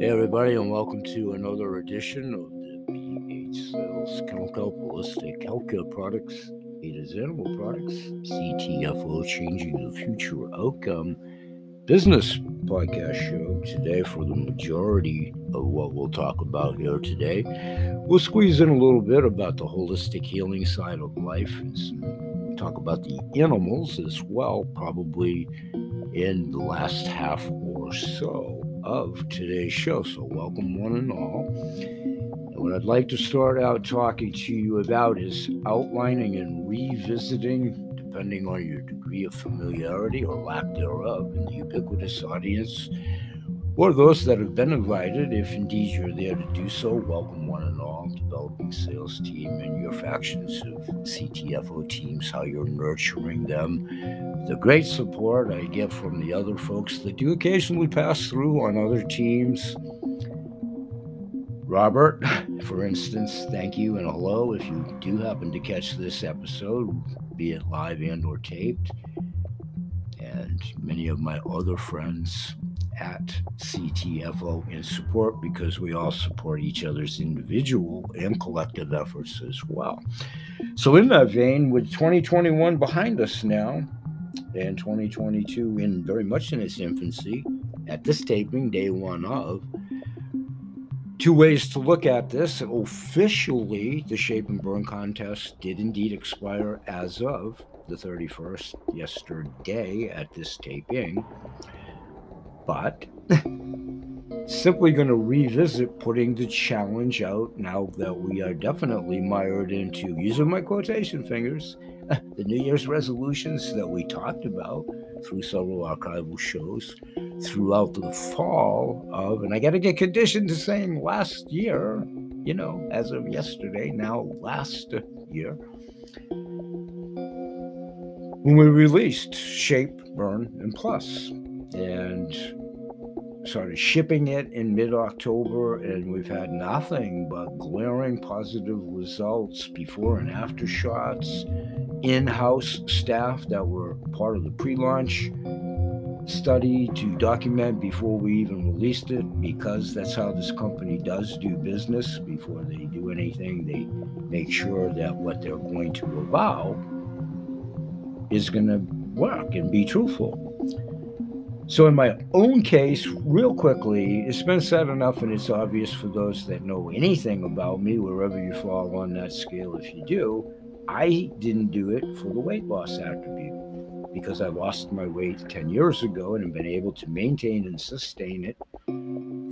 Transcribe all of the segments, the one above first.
Hey, everybody, and welcome to another edition of the BH Sales Holistic Healthcare Products, It is Animal Products, CTFO Changing the Future Outcome Business Podcast Show. Today, for the majority of what we'll talk about here today, we'll squeeze in a little bit about the holistic healing side of life and some, talk about the animals as well, probably in the last half or so of today's show. So, welcome, one and all. And what I'd like to start out talking to you about is outlining and revisiting, depending on your degree of familiarity or lack thereof, in the ubiquitous audience, or those that have been invited, if indeed you're there to do so, welcome one and all, developing sales team and your factions of CTFO teams, how you're nurturing them, the great support I get from the other folks that do occasionally pass through on other teams. Robert, for instance, thank you and hello if you do happen to catch this episode, be it live and or taped. And many of my other friends at CTFO in support because we all support each other's individual and collective efforts as well. So, in that vein, with 2021 behind us now, and 2022 in very much in its infancy at this taping day one of two ways to look at this officially the shape and burn contest did indeed expire as of the 31st yesterday at this taping but simply going to revisit putting the challenge out now that we are definitely mired into using my quotation fingers the New Year's resolutions that we talked about through several archival shows throughout the fall of, and I got to get conditioned to saying last year, you know, as of yesterday, now last year, when we released Shape, Burn, and Plus. And started shipping it in mid October, and we've had nothing but glaring positive results before and after shots. In house staff that were part of the pre launch study to document before we even released it because that's how this company does do business. Before they do anything, they make sure that what they're going to avow is going to work and be truthful. So, in my own case, real quickly, it's been said enough, and it's obvious for those that know anything about me, wherever you fall on that scale, if you do, I didn't do it for the weight loss attribute because I lost my weight 10 years ago and have been able to maintain and sustain it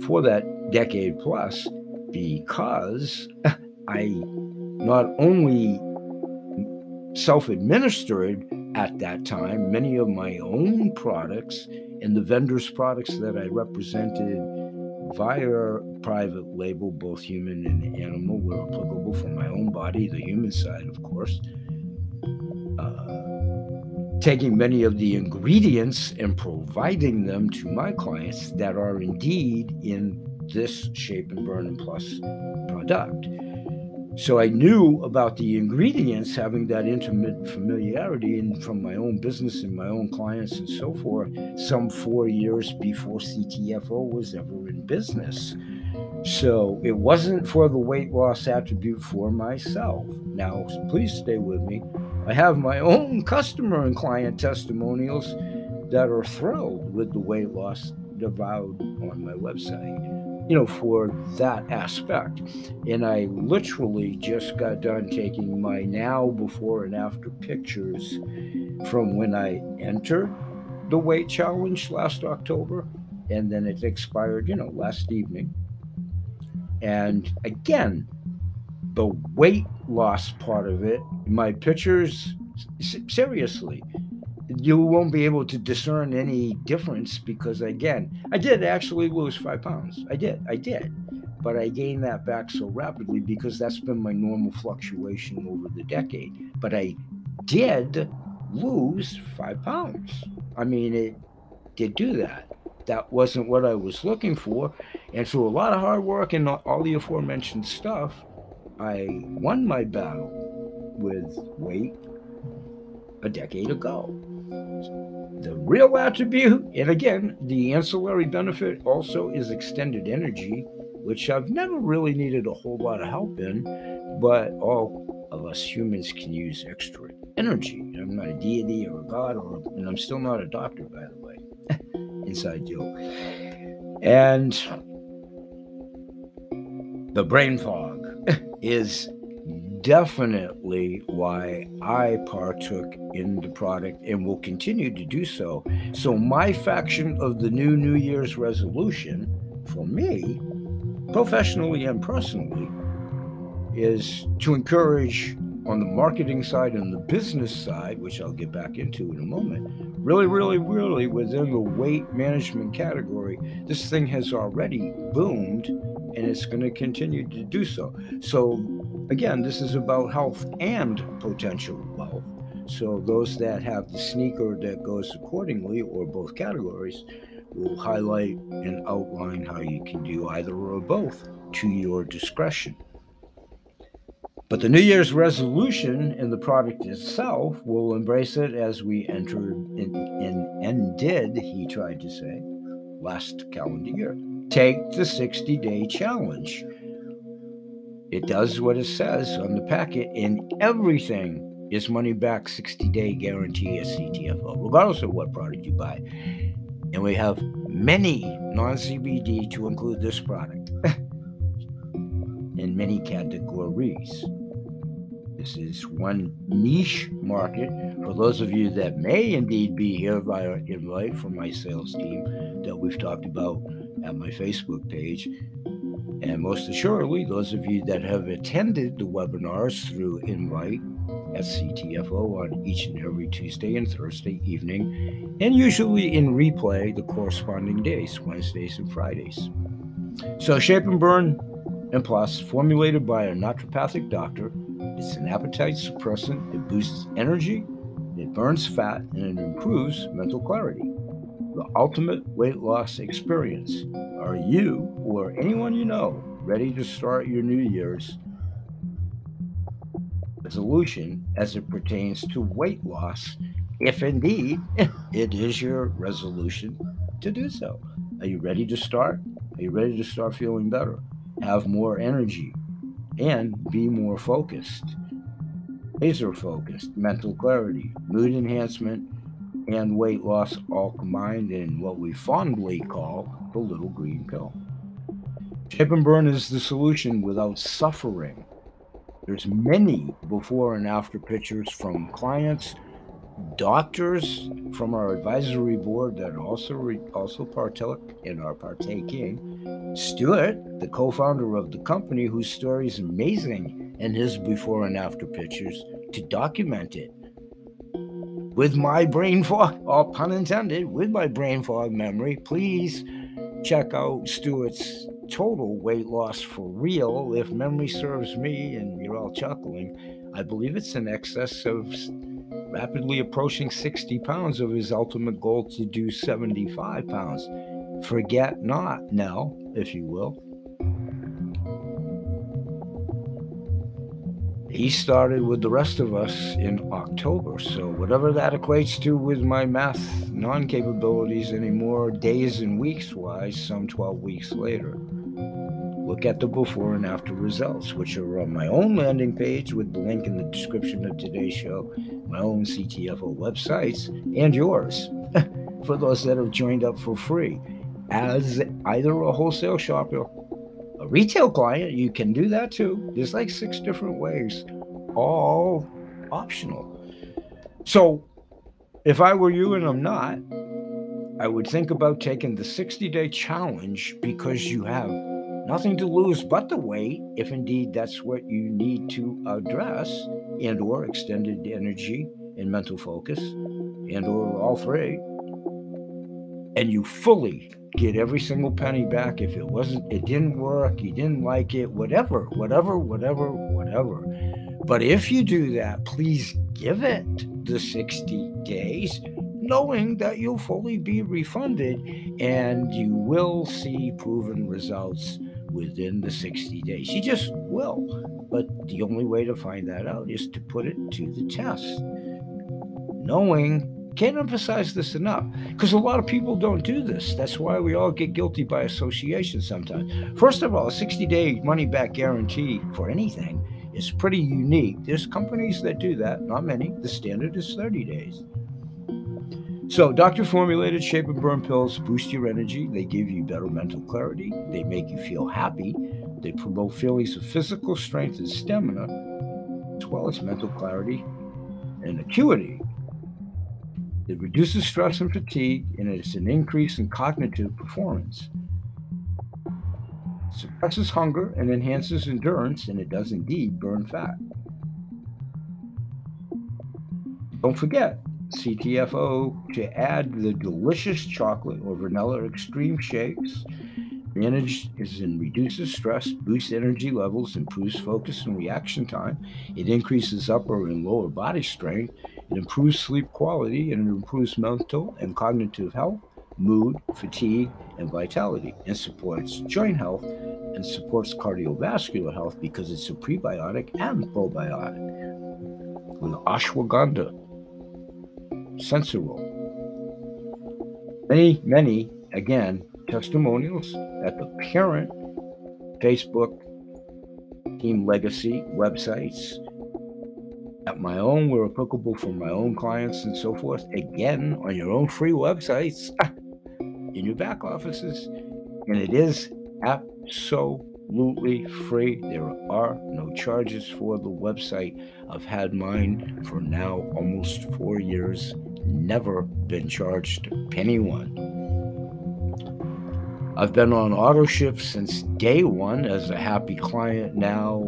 for that decade plus because I not only self administered at that time many of my own products and the vendors' products that I represented via private label, both human and animal, were applicable for my own body, the human side, of course. Uh, taking many of the ingredients and providing them to my clients that are indeed in this Shape and Burn and Plus product. So I knew about the ingredients, having that intimate familiarity, and from my own business and my own clients and so forth, some four years before CTFO was ever in business. So it wasn't for the weight loss attribute for myself. Now, please stay with me. I have my own customer and client testimonials that are thrilled with the weight loss devoured on my website you know, for that aspect. And I literally just got done taking my now, before, and after pictures from when I entered the weight challenge last October. And then it expired, you know, last evening. And again, the weight loss part of it, my pictures, seriously, you won't be able to discern any difference because again i did actually lose five pounds. I did i did. But i gained that back so rapidly because that's been my normal fluctuation over the decade. But i did lose five pounds. I mean it did do that. That wasn't what i was looking for. And through a lot of hard work and all the aforementioned stuff i won my battle with weight a decade ago the real attribute, and again, the ancillary benefit also is extended energy, which I've never really needed a whole lot of help in, but all of us humans can use extra energy. I'm not a deity or a god, or, and I'm still not a doctor, by the way. Inside joke. And the brain fog is definitely why I partook in the product and will continue to do so. So, my faction of the new New Year's resolution for me, professionally and personally, is to encourage on the marketing side and the business side, which I'll get back into in a moment, really, really, really within the weight management category, this thing has already boomed and it's going to continue to do so. So, again, this is about health and potential wealth. So, those that have the sneaker that goes accordingly, or both categories, will highlight and outline how you can do either or both to your discretion. But the New Year's resolution in the product itself will embrace it as we entered in, and did, he tried to say, last calendar year. Take the 60 day challenge. It does what it says on the packet, and everything is money back 60 day guarantee at CTFO, regardless of what product you buy. And we have many non CBD to include this product in many categories. This is one niche market for those of you that may indeed be here via invite from my sales team that we've talked about at my Facebook page. And most assuredly, those of you that have attended the webinars through invite at CTFO on each and every Tuesday and Thursday evening, and usually in replay the corresponding days, Wednesdays and Fridays. So, Shape and Burn and Plus, formulated by a naturopathic doctor, it's an appetite suppressant. It boosts energy, it burns fat, and it improves mental clarity. The ultimate weight loss experience. Are you or anyone you know ready to start your New Year's resolution as it pertains to weight loss? If indeed it is your resolution to do so. Are you ready to start? Are you ready to start feeling better? Have more energy, and be more focused. Laser focused, mental clarity, mood enhancement, and weight loss all combined in what we fondly call the little green pill. Shape and burn is the solution without suffering. There's many before and after pictures from clients doctors from our advisory board that also re- also partake and are partaking. Stuart, the co-founder of the company, whose story is amazing, and his before and after pictures to document it. With my brain fog, all pun intended, with my brain fog memory, please check out Stuart's total weight loss for real. If memory serves me, and you're all chuckling, I believe it's in excess of rapidly approaching 60 pounds of his ultimate goal to do 75 pounds. Forget not, Nell, if you will. He started with the rest of us in October, so whatever that equates to with my math non capabilities anymore, days and weeks wise, some 12 weeks later. Look at the before and after results, which are on my own landing page with the link in the description of today's show, my own CTFO websites, and yours for those that have joined up for free. As either a wholesale shopper, a retail client, you can do that too. There's like six different ways, all optional. So if I were you and I'm not, I would think about taking the 60 day challenge because you have nothing to lose but the weight if indeed that's what you need to address and or extended energy and mental focus and or all three and you fully get every single penny back if it wasn't it didn't work you didn't like it whatever whatever whatever whatever but if you do that please give it the 60 days knowing that you'll fully be refunded and you will see proven results within the 60 days. You just will. But the only way to find that out is to put it to the test. Knowing Can't emphasize this enough because a lot of people don't do this. That's why we all get guilty by association sometimes. First of all, a 60 day money back guarantee for anything is pretty unique. There's companies that do that, not many. The standard is 30 days. So, doctor formulated shape and burn pills boost your energy. They give you better mental clarity. They make you feel happy. They promote feelings of physical strength and stamina, as well as mental clarity and acuity. It reduces stress and fatigue, and it's an increase in cognitive performance. It suppresses hunger and enhances endurance, and it does indeed burn fat. Don't forget, CTFO to add the delicious chocolate or vanilla extreme shakes. Advantage is in reduces stress, boosts energy levels, improves focus and reaction time. It increases upper and lower body strength. It improves sleep quality and it improves mental and cognitive health, mood, fatigue, and vitality, and supports joint health and supports cardiovascular health because it's a prebiotic and probiotic with ashwagandha Sensoril. Many, many, again, testimonials at the parent Facebook Team Legacy websites, my own, were applicable for my own clients and so forth. Again, on your own free websites, ah, in your back offices. And it is absolutely free. There are no charges for the website. I've had mine for now almost four years never been charged a penny one. I've been on auto ship since day one as a happy client now.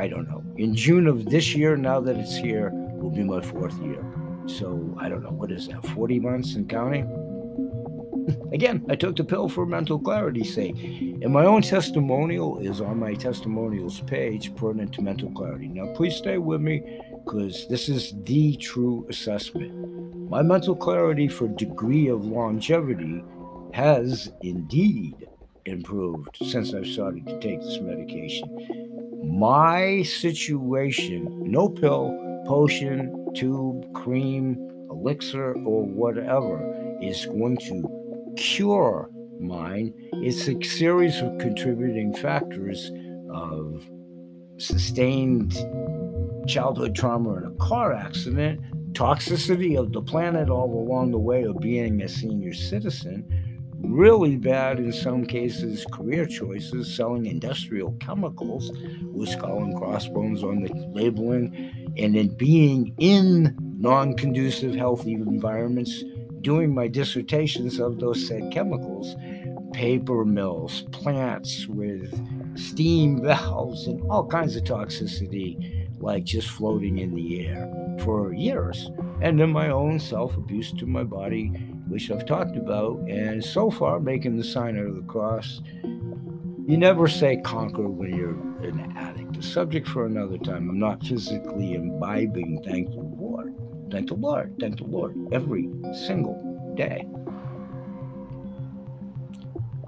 I don't know. In June of this year, now that it's here, will be my fourth year. So I don't know. What is that, 40 months and counting? Again, I took the pill for mental clarity's sake. And my own testimonial is on my testimonials page, pertinent to mental clarity. Now, please stay with me because this is the true assessment. My mental clarity for degree of longevity has indeed improved since I've started to take this medication. My situation, no pill, potion, tube, cream, elixir, or whatever, is going to cure mine. It's a series of contributing factors of sustained childhood trauma in a car accident, toxicity of the planet all along the way of being a senior citizen, really bad in some cases career choices, selling industrial chemicals with skull and crossbones on the labeling, and then being in non conducive healthy environments, doing my dissertations of those said chemicals, paper mills, plants with steam valves, and all kinds of toxicity like just floating in the air for years. And then my own self abuse to my body, which I've talked about, and so far making the sign of the cross. You never say conquer when you're an addict. A subject for another time. I'm not physically imbibing, thank the Lord. Thank the Lord. Thank the Lord every single day.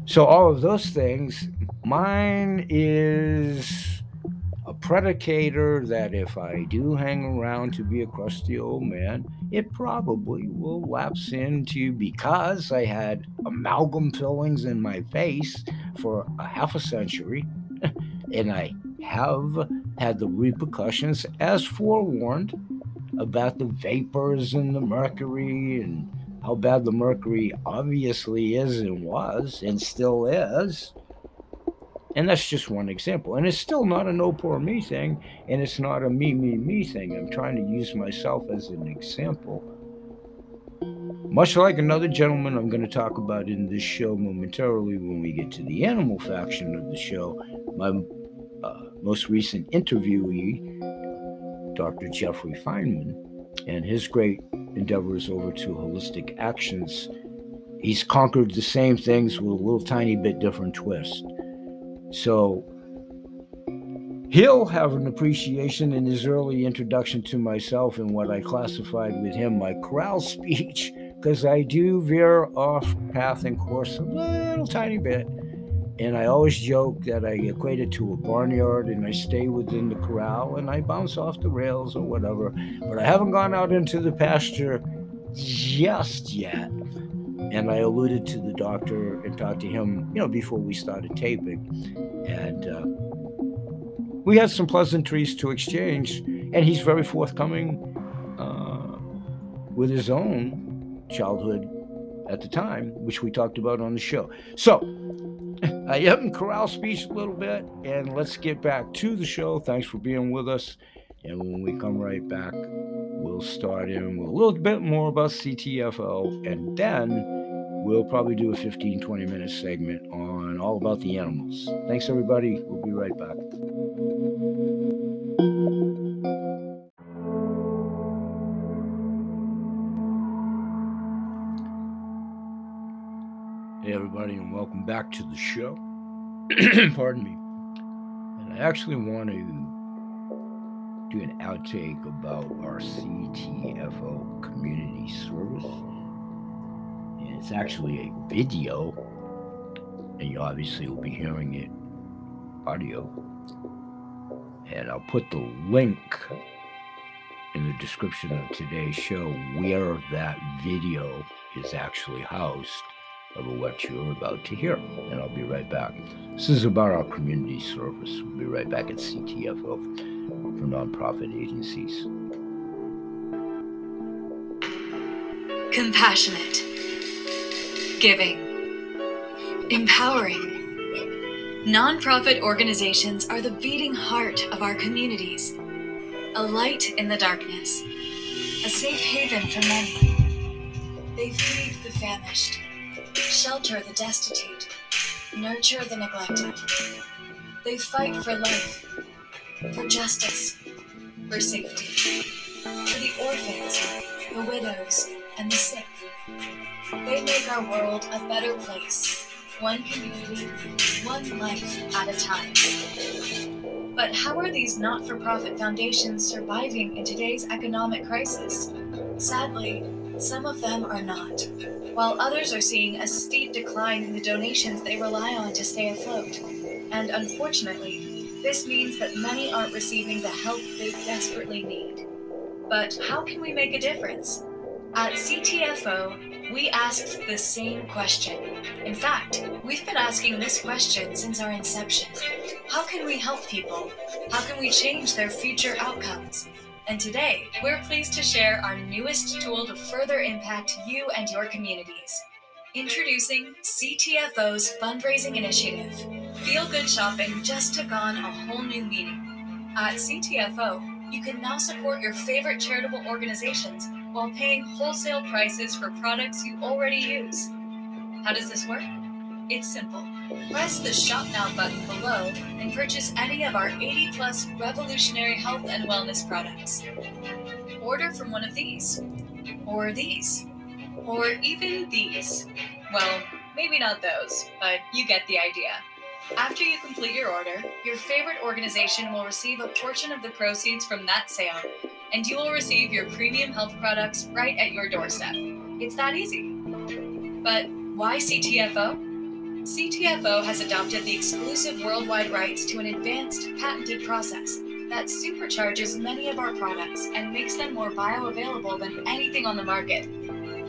So, all of those things, mine is predicator that if I do hang around to be a crusty old man, it probably will lapse into because I had amalgam fillings in my face for a half a century, and I have had the repercussions as forewarned about the vapors and the mercury and how bad the mercury obviously is and was and still is and that's just one example. And it's still not a no poor me thing, and it's not a me, me, me thing. I'm trying to use myself as an example. Much like another gentleman I'm going to talk about in this show momentarily when we get to the animal faction of the show, my uh, most recent interviewee, Dr. Jeffrey Feinman, and his great endeavors over to Holistic Actions. He's conquered the same things with a little tiny bit different twist. So he'll have an appreciation in his early introduction to myself and what I classified with him my corral speech, because I do veer off path and course a little tiny bit. And I always joke that I equate it to a barnyard and I stay within the corral and I bounce off the rails or whatever. But I haven't gone out into the pasture just yet. And I alluded to the doctor and talked to him, you know, before we started taping. And uh, we had some pleasantries to exchange. And he's very forthcoming uh, with his own childhood at the time, which we talked about on the show. So I am corral speech a little bit, and let's get back to the show. Thanks for being with us. And when we come right back, we'll start in with a little bit more about CTFO, and then we'll probably do a 15 20 minute segment on all about the animals. Thanks, everybody. We'll be right back. Hey, everybody, and welcome back to the show. Pardon me. And I actually want to do an outtake about our CTFO community service. It's actually a video, and you obviously will be hearing it audio. And I'll put the link in the description of today's show where that video is actually housed of what you're about to hear. And I'll be right back. This is about our community service. We'll be right back at CTFO for nonprofit agencies. Compassionate, giving, empowering. Nonprofit organizations are the beating heart of our communities, a light in the darkness, a safe haven for many. They feed the famished shelter the destitute, nurture the neglected. They fight for life, for justice, for safety, for the orphans, the widows, and the sick. They make our world a better place, one community, one life at a time. But how are these not for profit foundations surviving in today's economic crisis? Sadly, some of them are not, while others are seeing a steep decline in the donations they rely on to stay afloat. And unfortunately, this means that many aren't receiving the help they desperately need. But how can we make a difference? At CTFO, we asked the same question. In fact, we've been asking this question since our inception. How can we help people? How can we change their future outcomes? And today, we're pleased to share our newest tool to further impact you and your communities. Introducing CTFO's fundraising initiative. Feel Good Shopping just took on a whole new meaning. At CTFO, you can now support your favorite charitable organizations while paying wholesale prices for products you already use. How does this work? It's simple. Press the Shop Now button below and purchase any of our 80 plus revolutionary health and wellness products. Order from one of these, or these, or even these. Well, maybe not those, but you get the idea. After you complete your order, your favorite organization will receive a portion of the proceeds from that sale, and you will receive your premium health products right at your doorstep. It's that easy. But why CTFO? CTFO has adopted the exclusive worldwide rights to an advanced patented process that supercharges many of our products and makes them more bioavailable than anything on the market.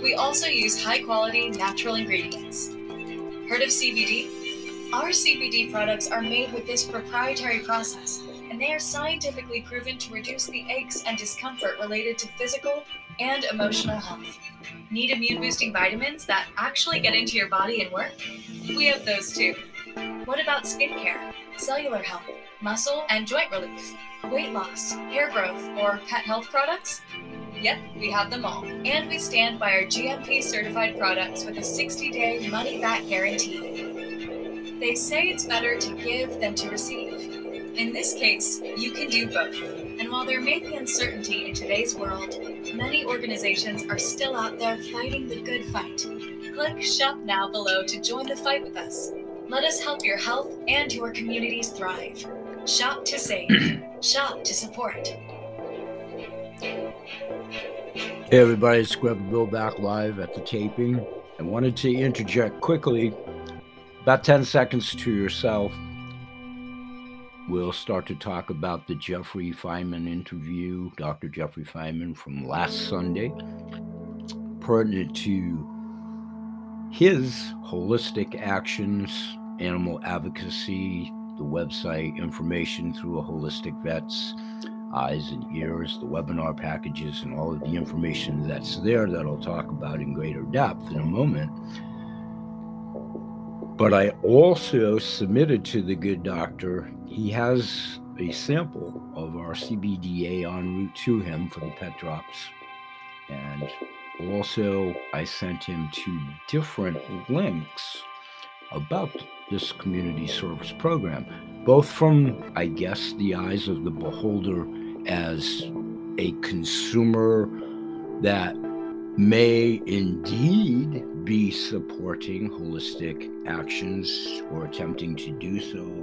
We also use high quality natural ingredients. Heard of CBD? Our CBD products are made with this proprietary process, and they are scientifically proven to reduce the aches and discomfort related to physical and emotional health. Need immune boosting vitamins that actually get into your body and work? We have those too. What about skincare, cellular health, muscle and joint relief, weight loss, hair growth, or pet health products? Yep, we have them all. And we stand by our GMP certified products with a 60 day money back guarantee. They say it's better to give than to receive. In this case, you can do both. And while there may be uncertainty in today's world, many organizations are still out there fighting the good fight. Click Shop Now below to join the fight with us. Let us help your health and your communities thrive. Shop to save, shop to support. Hey everybody, it's Grub Bill back live at the taping. I wanted to interject quickly, about 10 seconds to yourself. We'll start to talk about the Jeffrey Feinman interview, Dr. Jeffrey Feinman from last Sunday pertinent to his holistic actions, animal advocacy, the website information through a holistic vets, eyes and ears, the webinar packages, and all of the information that's there that I'll talk about in greater depth in a moment. But I also submitted to the good doctor, he has a sample of our CBDA en route to him for the pet drops. And also, I sent him two different links about this community service program, both from, I guess, the eyes of the beholder as a consumer that may indeed be supporting holistic actions or attempting to do so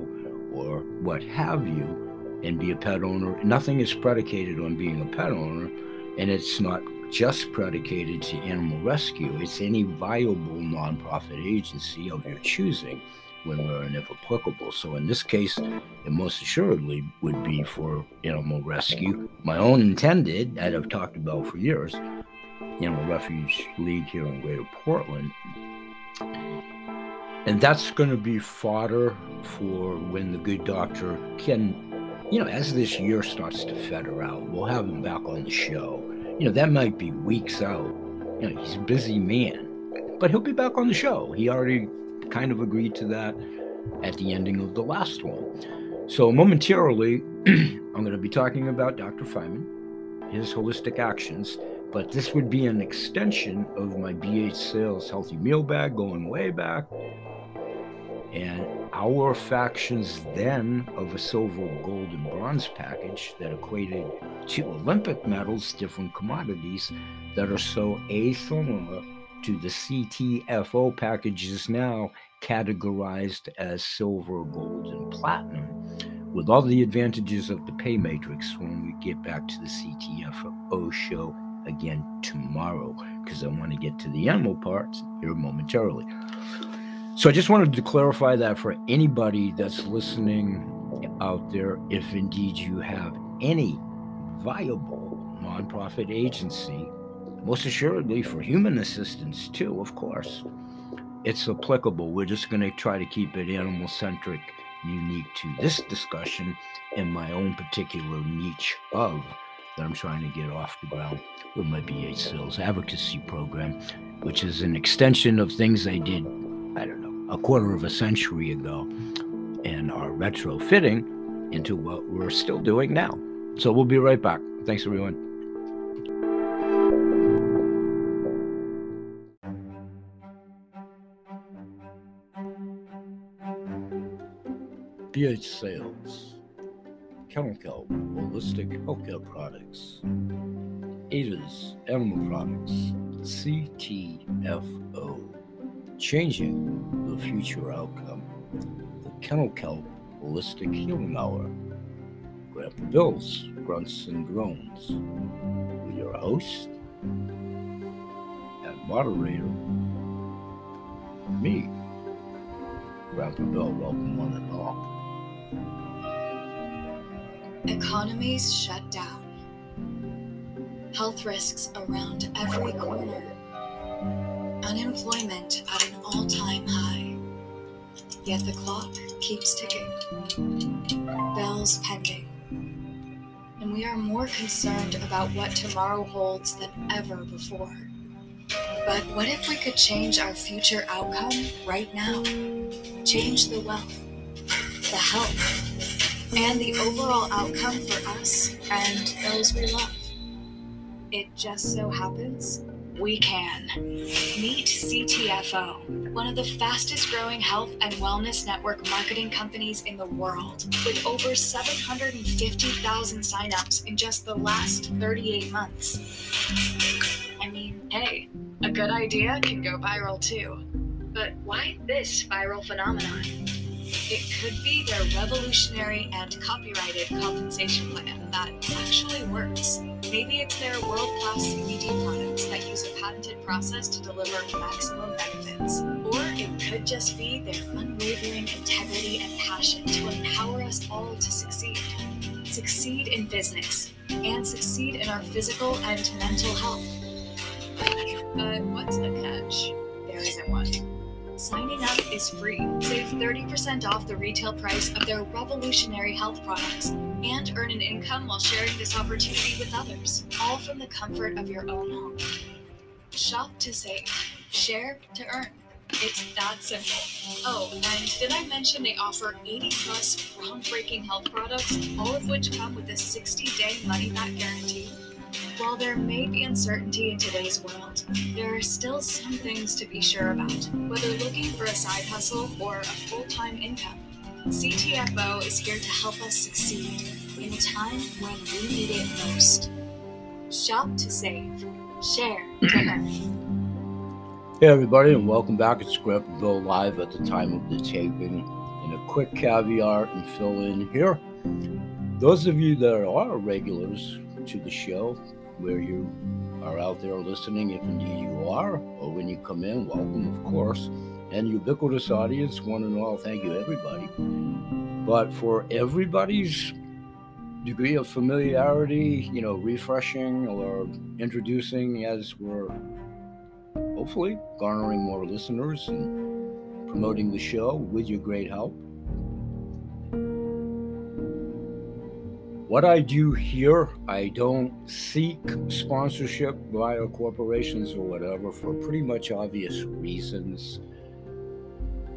or what have you and be a pet owner. Nothing is predicated on being a pet owner, and it's not just predicated to animal rescue. It's any viable nonprofit agency of your choosing when we're and if applicable. So in this case, it most assuredly would be for animal rescue. My own intended, that I've talked about for years, Animal Refuge League here in Greater Portland. And that's going to be fodder for when the good doctor can, you know, as this year starts to feather out, we'll have him back on the show. You know, that might be weeks out. You know, he's a busy man, but he'll be back on the show. He already kind of agreed to that at the ending of the last one. So, momentarily, I'm going to be talking about Dr. Feinman, his holistic actions, but this would be an extension of my BH Sales Healthy Meal Bag going way back. And our factions then of a silver, gold, and bronze package that equated to Olympic medals, different commodities that are so asimilar to the CTFO packages now categorized as silver, gold, and platinum, with all the advantages of the pay matrix when we get back to the CTFO show again tomorrow, because I want to get to the animal parts here momentarily. So I just wanted to clarify that for anybody that's listening out there, if indeed you have any viable nonprofit agency, most assuredly for human assistance too, of course it's applicable. We're just going to try to keep it animal centric, unique to this discussion and my own particular niche of that I'm trying to get off the ground with my BH Sales advocacy program, which is an extension of things I did, a quarter of a century ago and are retrofitting into what we're still doing now. So we'll be right back. Thanks, everyone. BH Sales, Chemical, Holistic Healthcare Products, Ada's Animal Products, CTFO, Changing Future Outcome, the Kennel Kelp Holistic Healing Hour, Grandpa Bill's Grunts and Groans, with your host and moderator, me, Grandpa Bill. Welcome one and all. Economies shut down. Health risks around every corner. Unemployment at an all time high. Yet the clock keeps ticking. Bells pending. And we are more concerned about what tomorrow holds than ever before. But what if we could change our future outcome right now? Change the wealth, the health, and the overall outcome for us and those we love. It just so happens we can. Meet CTFO, one of the fastest growing health and wellness network marketing companies in the world, with over 750,000 signups in just the last 38 months. I mean, hey, a good idea can go viral too. But why this viral phenomenon? It could be their revolutionary and copyrighted compensation plan that actually works. Maybe it's their world class CBD products that use a patented process to deliver maximum benefits. Or it could just be their unwavering integrity and passion to empower us all to succeed. Succeed in business and succeed in our physical and mental health. But what's the catch? There isn't one. Signing up is free. Save 30% off the retail price of their revolutionary health products and earn an income while sharing this opportunity with others, all from the comfort of your own home. Shop to save, share to earn. It's that simple. Oh, and did I mention they offer 80 plus groundbreaking health products, all of which come with a 60 day money back guarantee? While there may be uncertainty in today's world, there are still some things to be sure about, whether looking for a side hustle or a full time income. CTFO is here to help us succeed in a time when we need it most. Shop to save, share to earn. Hey, everybody, and welcome back. Grandpa Bill live at the time of the taping. And a quick caveat and fill in here. Those of you that are regulars to the show, where you are out there listening, if indeed you are, or when you come in, welcome, of course. And ubiquitous audience, one and all, thank you, everybody. But for everybody's degree of familiarity, you know, refreshing or introducing as we're hopefully garnering more listeners and promoting the show with your great help. What I do here, I don't seek sponsorship via corporations or whatever for pretty much obvious reasons.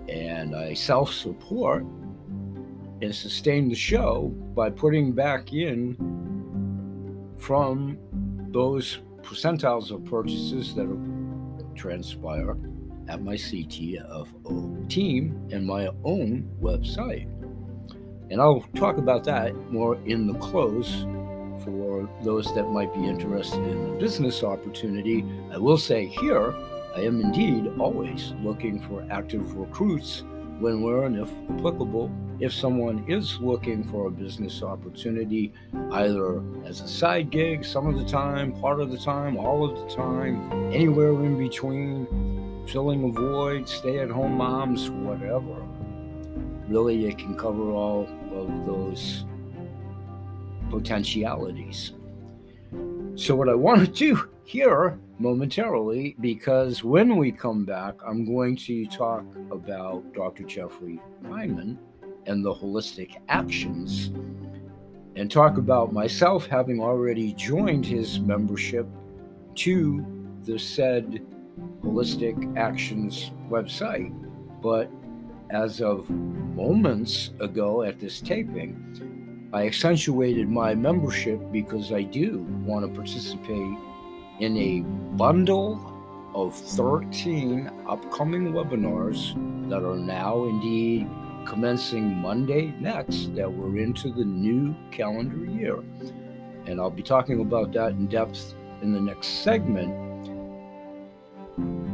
And I self support and sustain the show by putting back in from those percentiles of purchases that transpire at my CTFO team and my own website. And I'll talk about that more in the close for those that might be interested in a business opportunity. I will say here, I am indeed always looking for active recruits when where and if applicable. If someone is looking for a business opportunity, either as a side gig, some of the time, part of the time, all of the time, anywhere in between, filling a void, stay at home moms, whatever really it can cover all of those potentialities. So, what I want to do here momentarily, because when we come back, I'm going to talk about Dr. Jeffrey Hyman and the holistic actions and talk about myself having already joined his membership to the said holistic actions website. But as of moments ago at this taping, I accentuated my membership because I do want to participate in a bundle of 13 upcoming webinars that are now indeed commencing Monday next, that we're into the new calendar year. And I'll be talking about that in depth in the next segment.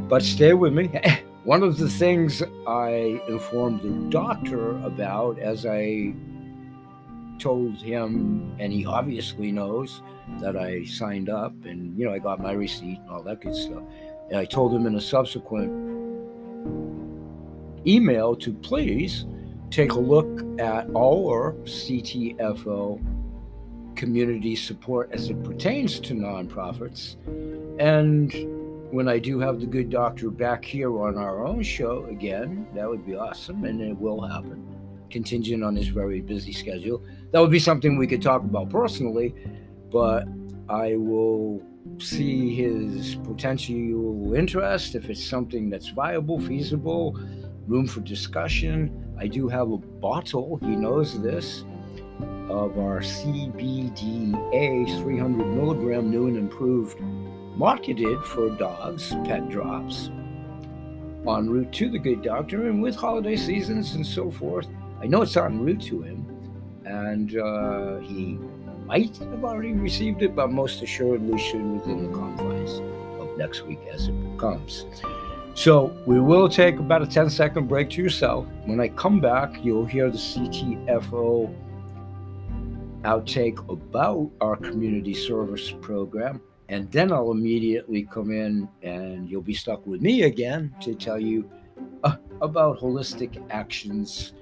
But stay with me. One of the things I informed the doctor about, as I told him, and he obviously knows that I signed up and, you know, I got my receipt and all that good stuff. And I told him in a subsequent email to please take a look at our CTFO community support as it pertains to nonprofits and when I do have the good doctor back here on our own show again, that would be awesome, and it will happen, contingent on his very busy schedule. That would be something we could talk about personally, but I will see his potential interest if it's something that's viable, feasible, room for discussion. I do have a bottle, he knows this, of our CBDA 300 milligram new and improved marketed for dogs, pet drops, en route to the good doctor, and with holiday seasons and so forth. I know it's en route to him, and uh, he might have already received it, but most assuredly should within the confines of next week as it comes. So we will take about a 10 second break to yourself. When I come back, you'll hear the CTFO outtake about our community service program and then I'll immediately come in and you'll be stuck with me again to tell you uh, about holistic actions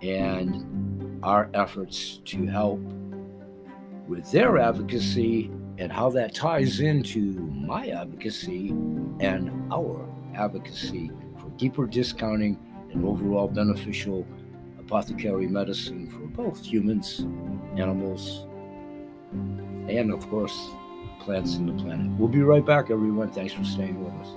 and our efforts to help with their advocacy and how that ties into my advocacy and our advocacy for deeper discounting and overall beneficial apothecary medicine for both humans, animals, and of course, plants in the planet. We'll be right back, everyone. Thanks for staying with us.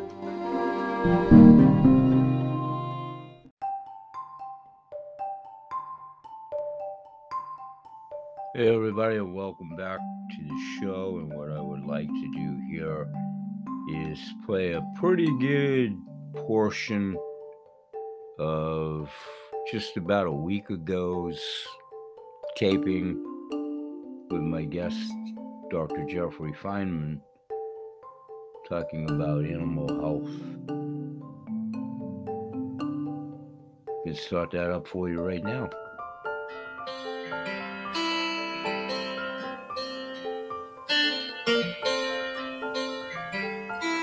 Hey, everybody, and welcome back to the show. And what I would like to do here is play a pretty good portion of just about a week ago's taping with my guest, Dr. Jeffrey Feinman, talking about animal health. Can start that up for you right now.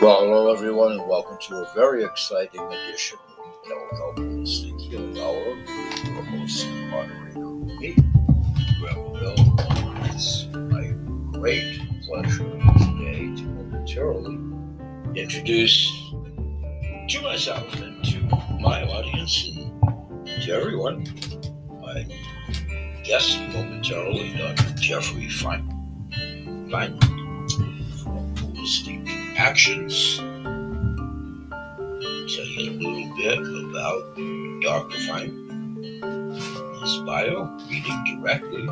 Well, hello everyone, and welcome to a very exciting edition of Health to momentarily introduce to myself and to my audience and to everyone my guest momentarily, Dr. Jeffrey Feinman. Feinman from Holistic actions. Tell you a little bit about Dr. Feinman, his bio, reading directly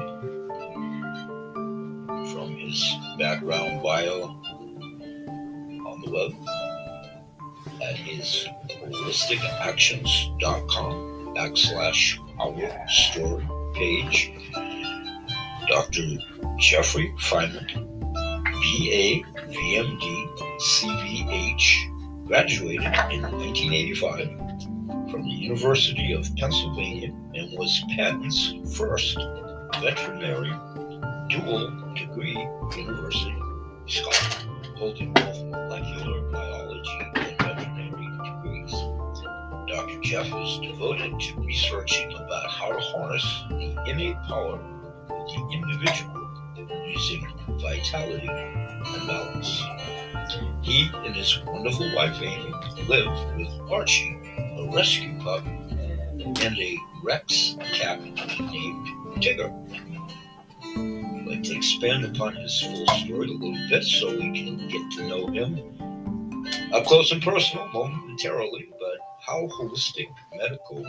from his background bio at his holisticactions.com backslash our store page. Dr. Jeffrey Feinman, BA, VMD, CVH, graduated in 1985 from the University of Pennsylvania and was Penn's first veterinary dual degree university scholar, holding both molecular biology and veterinary degrees. Dr. Jeff is devoted to researching about how to harness the innate power of the individual using vitality and balance. He and his wonderful wife Amy live with Archie, a rescue pup, and a Rex cat named Tigger. Like to expand upon his full story a little bit so we can get to know him up close and personal momentarily, but how holistic medical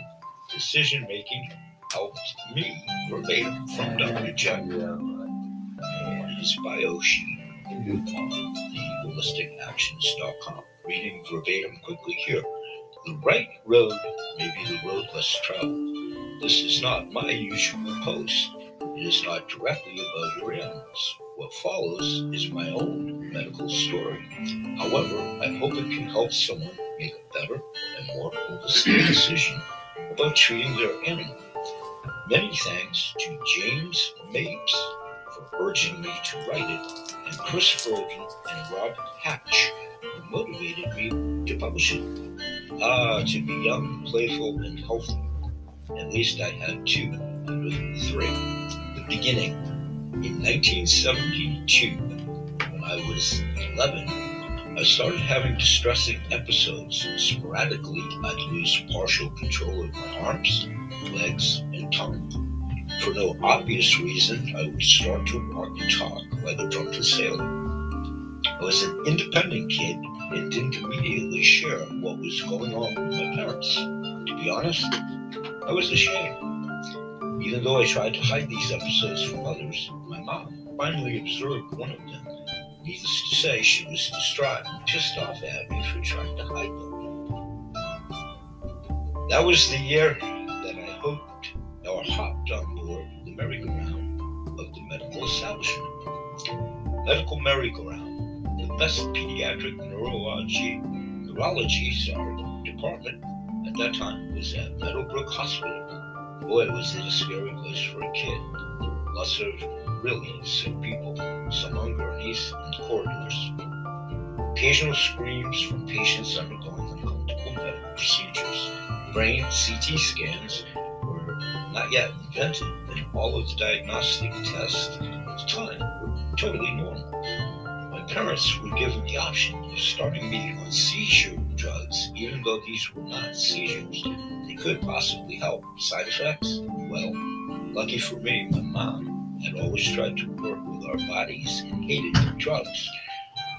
decision making helped me verbatim from Dr. Jeff on his bio sheet on the holisticactions.com. Reading verbatim quickly here. The right road may be the road less traveled. This is not my usual post. It is not directly about your animals. What follows is my own medical story. However, I hope it can help someone make a better and more holistic decision about treating their animal. Many thanks to James Mapes for urging me to write it, and Chris Brogan and Rob Hatch, who motivated me to publish it. Ah, to be young, playful, and healthy. At least I had two out of three. Beginning. In 1972, when I was 11, I started having distressing episodes. Sporadically, I'd lose partial control of my arms, legs, and tongue. For no obvious reason, I would start to walk and talk like a drunken sailor. I was an independent kid and didn't immediately share what was going on with my parents. To be honest, I was ashamed. Even though I tried to hide these episodes from others, my mom finally observed one of them. Needless to say, she was distraught and pissed off at me for trying to hide them. That was the year that I hoped or hopped on board the merry-go-round of the medical establishment. Medical merry-go-round, the best pediatric neurology, neurology sorry, department at that time was at Meadowbrook Hospital. Boy, was it a scary place for a kid. Lots of really sick people, some on gurneys the corridors. Occasional screams from patients undergoing uncomfortable medical procedures. Brain CT scans were not yet invented, and all of the diagnostic tests at the time were totally normal. My parents were given the option of starting me on seizure drugs, even though these were not seizures. Could possibly help. Side effects? Well, lucky for me, my mom had always tried to work with our bodies and hated drugs.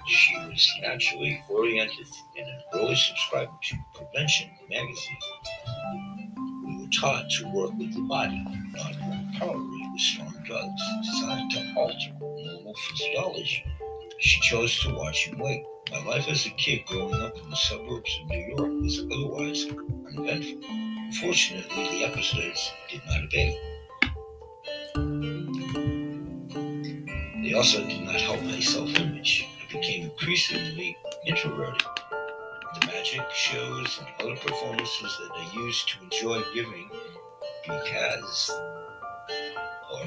She was naturally oriented and an early subscriber to Prevention magazine. We were taught to work with the body, not overpowered with strong drugs designed to alter normal physiology. She chose to watch and wait. My life as a kid growing up in the suburbs of New York was otherwise uneventful. Unfortunately, the episodes did not abate. They also did not help my self image. I became increasingly introverted. The magic shows and other performances that I used to enjoy giving because or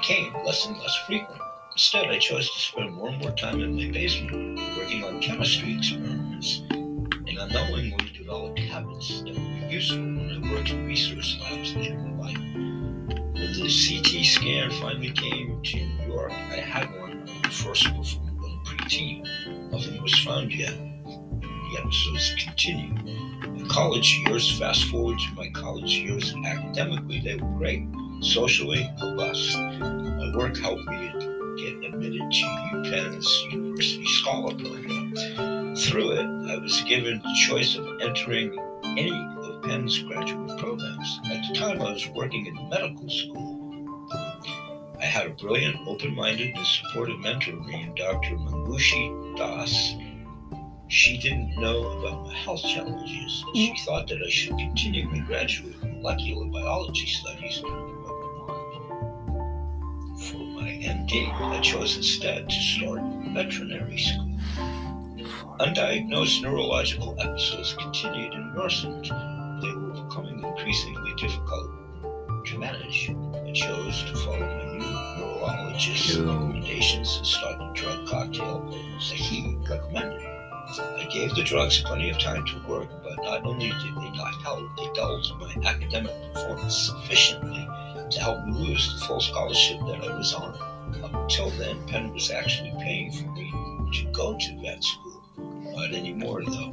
became less and less frequent. Instead, I chose to spend more and more time in my basement working on chemistry experiments and unknowingly developed habits that were useful in research labs in life. When the CT scan finally came to New York, I had one when the first performed on preteen. Nothing was found yet. The episodes continue. The college years, fast forward to my college years, academically, they were great. Socially, robust. My work helped me get admitted to UPenn's University Scholar Program. Through it, I was given the choice of entering any Penn's graduate programs. At the time, I was working in medical school. I had a brilliant, open minded, and supportive mentor named Dr. Mangushi Das. She didn't know about my health challenges. She mm-hmm. thought that I should continue my graduate molecular biology studies for my MD. I chose instead to start veterinary school. Undiagnosed neurological episodes continued and worsened. They were becoming increasingly difficult to manage. I chose to follow my new neurologist's recommendations and start the drug cocktail that he recommended. I gave the drugs plenty of time to work, but not only did they not help, they dulled my academic performance sufficiently to help me lose the full scholarship that I was on. Up until then, Penn was actually paying for me to go to vet school. Not anymore, though.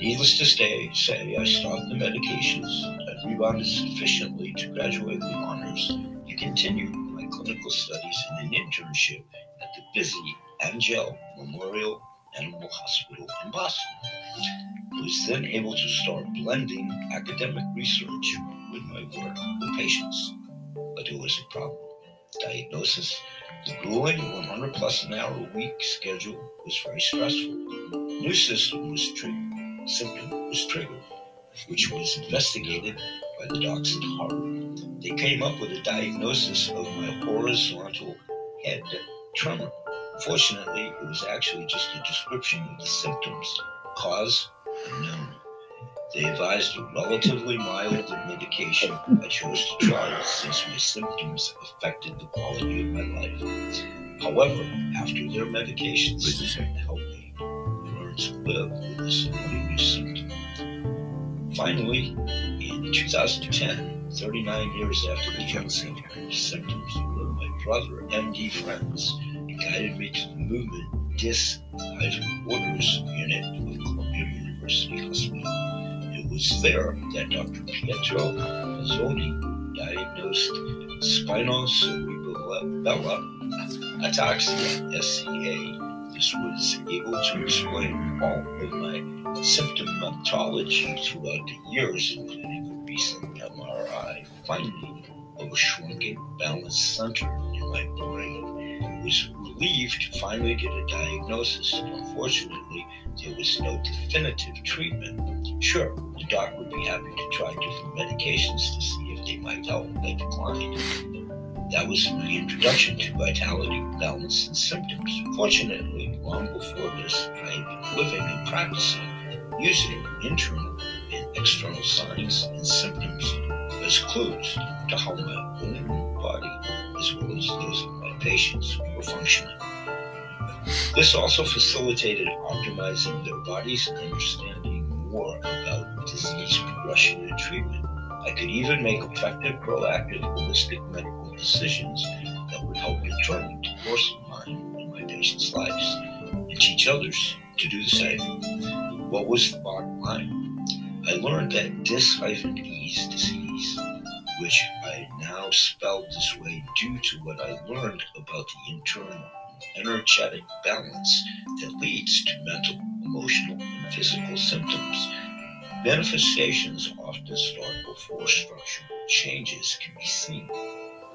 Needless to say, say I stopped the medications. I rebounded sufficiently to graduate with honors and continue my clinical studies in an internship at the busy Angell Memorial Animal Hospital in Boston. I was then able to start blending academic research with my work with patients. But there was a problem. Diagnosis. The grueling 100 plus an hour a week schedule was very stressful. New system was triggered. Symptom was triggered, which was investigated by the docs at Harvard. They came up with a diagnosis of my horizontal head tremor. Fortunately, it was actually just a description of the symptoms. Cause unknown. They advised a relatively mild medication I chose to try since my symptoms affected the quality of my life. However, after their medications helped me learn to live with this new symptom. Finally, in 2010, 39 years after the symptoms, of my brother, MD friends, guided me to the movement DIS Headquarters Unit of Columbia University Hospital. It was there that Dr. Pietro Mazzoni diagnosed spinocerebellar ataxia, SCA. This was able to explain all of my symptomatology throughout the years, including a recent MRI finding of a shrunken balance center in my brain I was relieved to finally get a diagnosis. Unfortunately, there was no definitive treatment. Sure, the doc would be happy to try different medications to see if they might help. I declined. That was my introduction to vitality, balance, and symptoms. Fortunately, long before this, been living and practicing using internal and external signs and symptoms as clues to how my own body, as well as those of my patients, were functioning. This also facilitated optimizing their bodies and understanding more about disease progression and treatment. I could even make effective, proactive, holistic medical decisions that would help determine the course of mine and my patients' lives. Teach others to do the same. What was the bottom line? I learned that dis-ease disease, which I now spelled this way due to what I learned about the internal energetic balance that leads to mental, emotional, and physical symptoms. Manifestations often start before structural changes can be seen.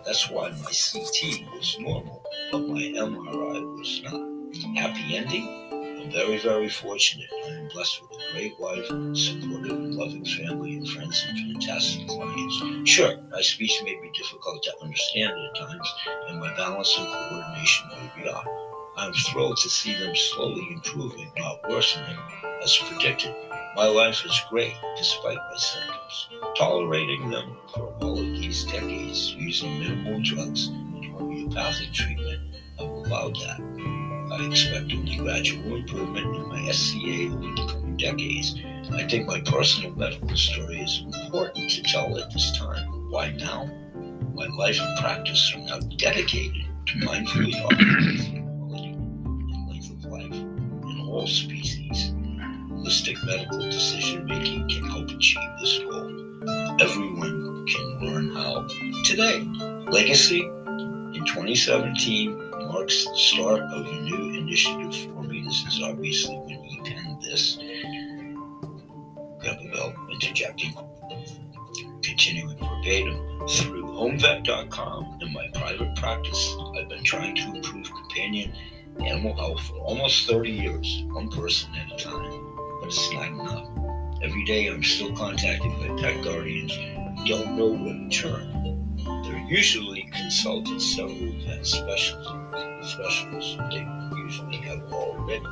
That's why my CT was normal, but my MRI was not. Happy ending? I'm very, very fortunate. I am blessed with a great wife, supportive and loving family, and friends and fantastic clients. Sure, my speech may be difficult to understand at times, and my balance and coordination may be off. I'm thrilled to see them slowly improving, not worsening, as predicted. My life is great despite my symptoms. Tolerating them for all of these decades using minimal drugs and homeopathic treatment, I've allowed that. I expect only gradual improvement in my SCA over the coming decades. I think my personal medical story is important to tell at this time. Why now? My life and practice are now dedicated to mindfully optimizing quality and length of life in all species holistic medical decision making can help achieve this goal. Everyone can learn how today. Legacy in 2017 marks the start of a new initiative for me. This is obviously when he penned this. Grab bell, interjecting, continuing verbatim. Through homevet.com and my private practice, I've been trying to improve companion animal health for almost 30 years, one person at a time but it's not enough. Every day I'm still contacted by pet guardians who don't know where to turn. They're usually consulted several vet specialists. specialists. They usually have already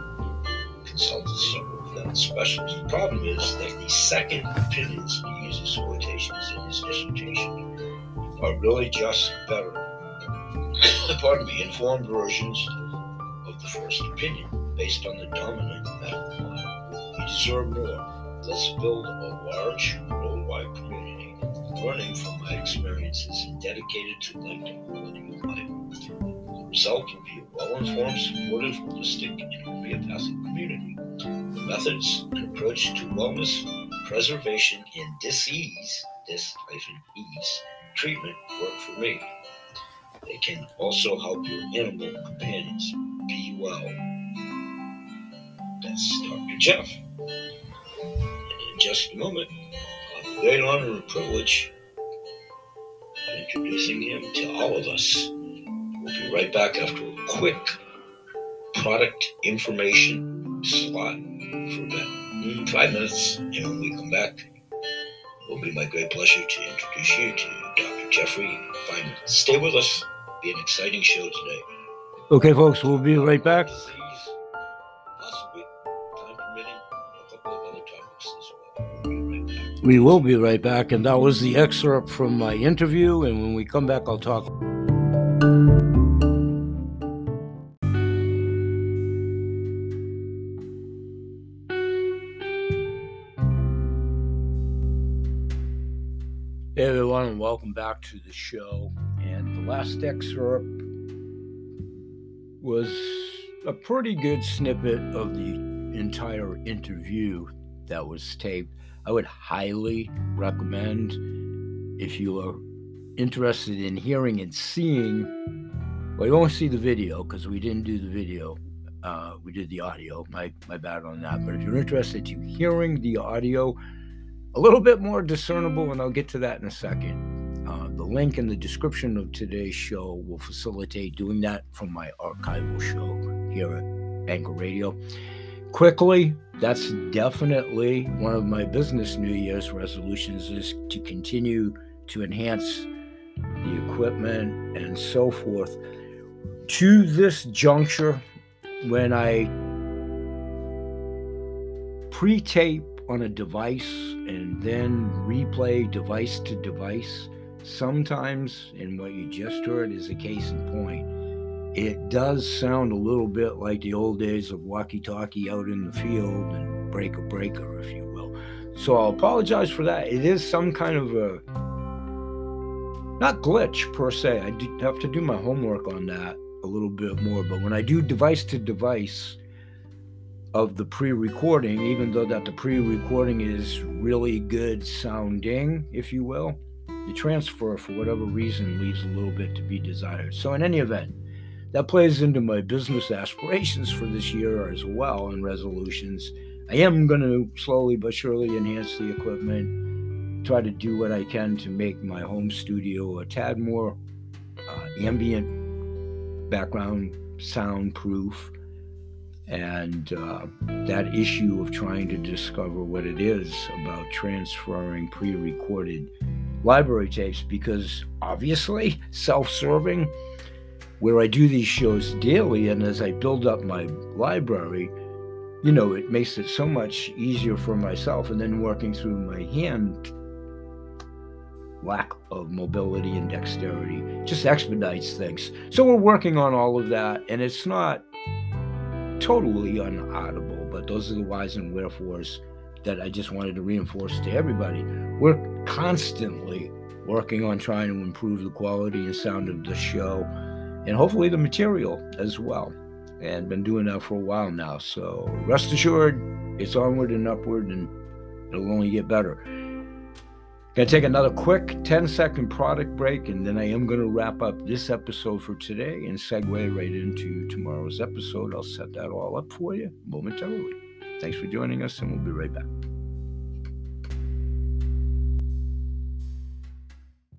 consulted several vet specialists. The problem is that the second opinions, he uses quotations in his dissertation, are really just better, pardon me, informed versions of the first opinion based on the dominant medical model. We deserve more. Let's build a large worldwide community learning from my experiences and dedicated to life and quality of life. The result can be a well-informed, supportive, holistic, and homeopathic community. The methods and approach to wellness, preservation, and disease, dis-ease, treatment work for me. They can also help your animal companions be well. That's Dr. Jeff. And in just a moment, great honor and privilege of introducing him to all of us. We'll be right back after a quick product information slot for about five minutes. And when we come back, it will be my great pleasure to introduce you to Dr. Jeffrey Feinman. Stay with us. It'll be an exciting show today. Okay, folks, we'll be right back. We will be right back. And that was the excerpt from my interview. And when we come back, I'll talk. Hey everyone, and welcome back to the show. And the last excerpt was a pretty good snippet of the entire interview that was taped. I would highly recommend if you are interested in hearing and seeing. Well, you won't see the video because we didn't do the video. Uh, we did the audio. My my bad on that. But if you're interested in hearing the audio, a little bit more discernible, and I'll get to that in a second. Uh, the link in the description of today's show will facilitate doing that from my archival show here at Anchor Radio. Quickly, that's definitely one of my business New Year's resolutions is to continue to enhance the equipment and so forth. To this juncture, when I pre tape on a device and then replay device to device, sometimes, and what you just heard is a case in point, it does sound a little bit like the old days of walkie talkie out in the field and breaker breaker, if you will. So I'll apologize for that. It is some kind of a not glitch per se. I have to do my homework on that a little bit more. But when I do device to device, of the pre-recording, even though that the pre-recording is really good sounding, if you will, the transfer for whatever reason leaves a little bit to be desired. So in any event, that plays into my business aspirations for this year as well and resolutions. I am going to slowly but surely enhance the equipment, try to do what I can to make my home studio a tad more uh, ambient background soundproof and uh, that issue of trying to discover what it is about transferring pre recorded library tapes because obviously self serving, where I do these shows daily, and as I build up my library, you know, it makes it so much easier for myself. And then working through my hand lack of mobility and dexterity just expedites things. So we're working on all of that, and it's not totally unaudible, but those are the whys and wherefores that I just wanted to reinforce to everybody. We're constantly working on trying to improve the quality and sound of the show and hopefully the material as well. And been doing that for a while now. So rest assured, it's onward and upward, and it'll only get better. Gonna take another quick 10 second product break, and then I am gonna wrap up this episode for today and segue right into tomorrow's episode. I'll set that all up for you momentarily. Thanks for joining us, and we'll be right back.